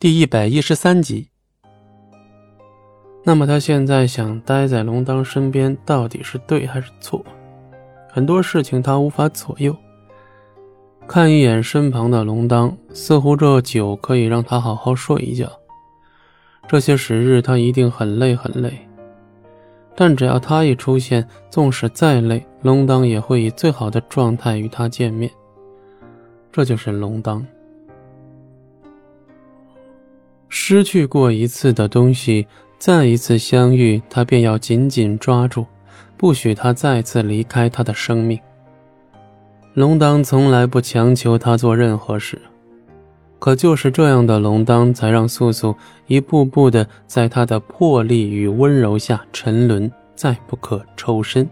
第一百一十三集。那么他现在想待在龙当身边，到底是对还是错？很多事情他无法左右。看一眼身旁的龙当，似乎这酒可以让他好好睡一觉。这些时日他一定很累很累，但只要他一出现，纵使再累，龙当也会以最好的状态与他见面。这就是龙当。失去过一次的东西，再一次相遇，他便要紧紧抓住，不许他再次离开他的生命。龙当从来不强求他做任何事，可就是这样的龙当，才让素素一步步的在他的魄力与温柔下沉沦，再不可抽身。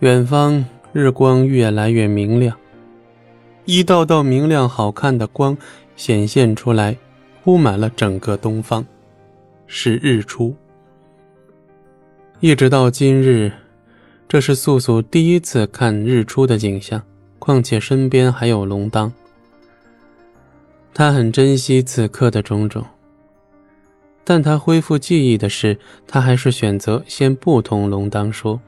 远方日光越来越明亮，一道道明亮好看的光显现出来。铺满了整个东方，是日出。一直到今日，这是素素第一次看日出的景象。况且身边还有龙当，他很珍惜此刻的种种。但他恢复记忆的是，他还是选择先不同龙当说，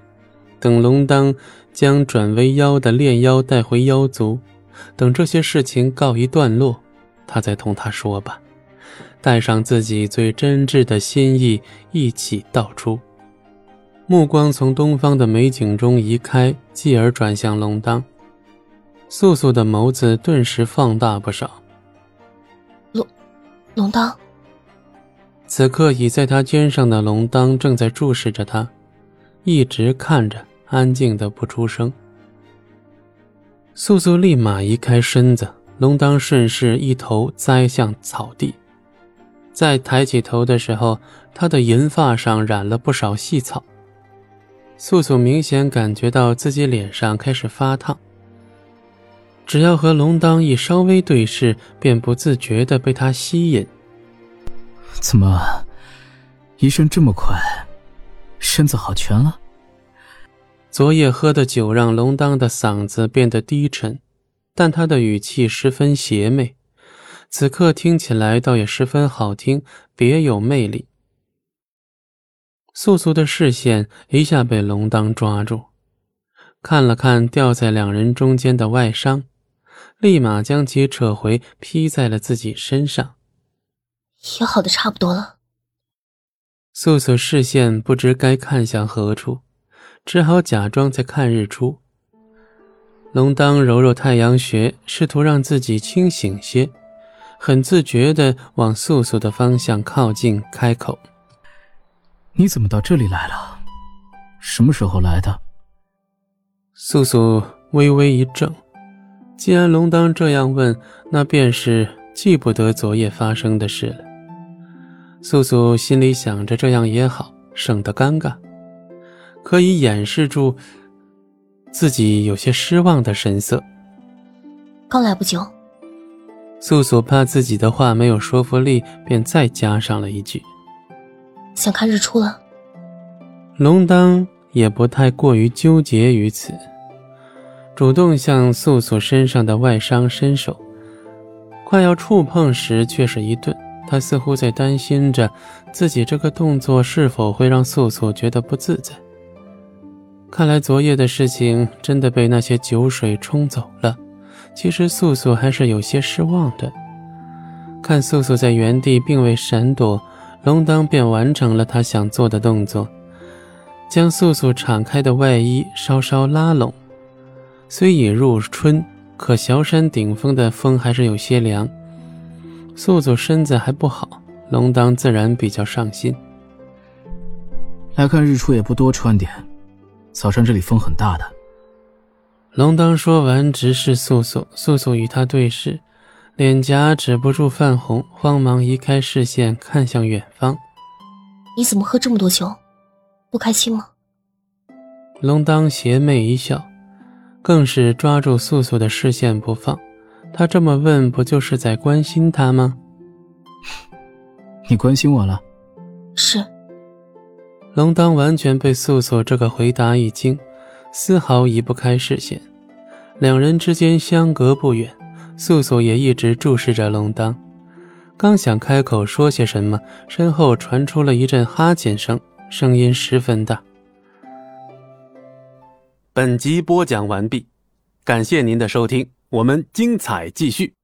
等龙当将转为妖的炼妖带回妖族，等这些事情告一段落，他再同他说吧。带上自己最真挚的心意，一起道出。目光从东方的美景中移开，继而转向龙当。素素的眸子顿时放大不少。龙，龙当。此刻倚在他肩上的龙当正在注视着他，一直看着，安静的不出声。素素立马移开身子，龙当顺势一头栽向草地。在抬起头的时候，他的银发上染了不少细草。素素明显感觉到自己脸上开始发烫。只要和龙当一稍微对视，便不自觉的被他吸引。怎么，医生这么快，身子好全了？昨夜喝的酒让龙当的嗓子变得低沉，但他的语气十分邪魅。此刻听起来倒也十分好听，别有魅力。素素的视线一下被龙当抓住，看了看掉在两人中间的外伤，立马将其扯回，披在了自己身上。也好的差不多了。素素视线不知该看向何处，只好假装在看日出。龙当揉揉太阳穴，试图让自己清醒些。很自觉地往素素的方向靠近，开口：“你怎么到这里来了？什么时候来的？”素素微微一怔，既然龙当这样问，那便是记不得昨夜发生的事了。素素心里想着，这样也好，省得尴尬，可以掩饰住自己有些失望的神色。刚来不久。素素怕自己的话没有说服力，便再加上了一句：“想看日出了。”龙当也不太过于纠结于此，主动向素素身上的外伤伸手，快要触碰时，却是一顿。他似乎在担心着自己这个动作是否会让素素觉得不自在。看来昨夜的事情真的被那些酒水冲走了。其实素素还是有些失望的。看素素在原地并未闪躲，龙当便完成了他想做的动作，将素素敞开的外衣稍稍拉拢。虽已入春，可小山顶峰的风还是有些凉。素素身子还不好，龙当自然比较上心。来看日出也不多穿点，早上这里风很大的。龙当说完，直视素素。素素与他对视，脸颊止不住泛红，慌忙移开视线，看向远方。你怎么喝这么多酒？不开心吗？龙当邪魅一笑，更是抓住素素的视线不放。他这么问，不就是在关心他吗？你关心我了？是。龙当完全被素素这个回答一惊。丝毫移不开视线，两人之间相隔不远，素素也一直注视着龙当。刚想开口说些什么，身后传出了一阵哈欠声，声音十分大。本集播讲完毕，感谢您的收听，我们精彩继续。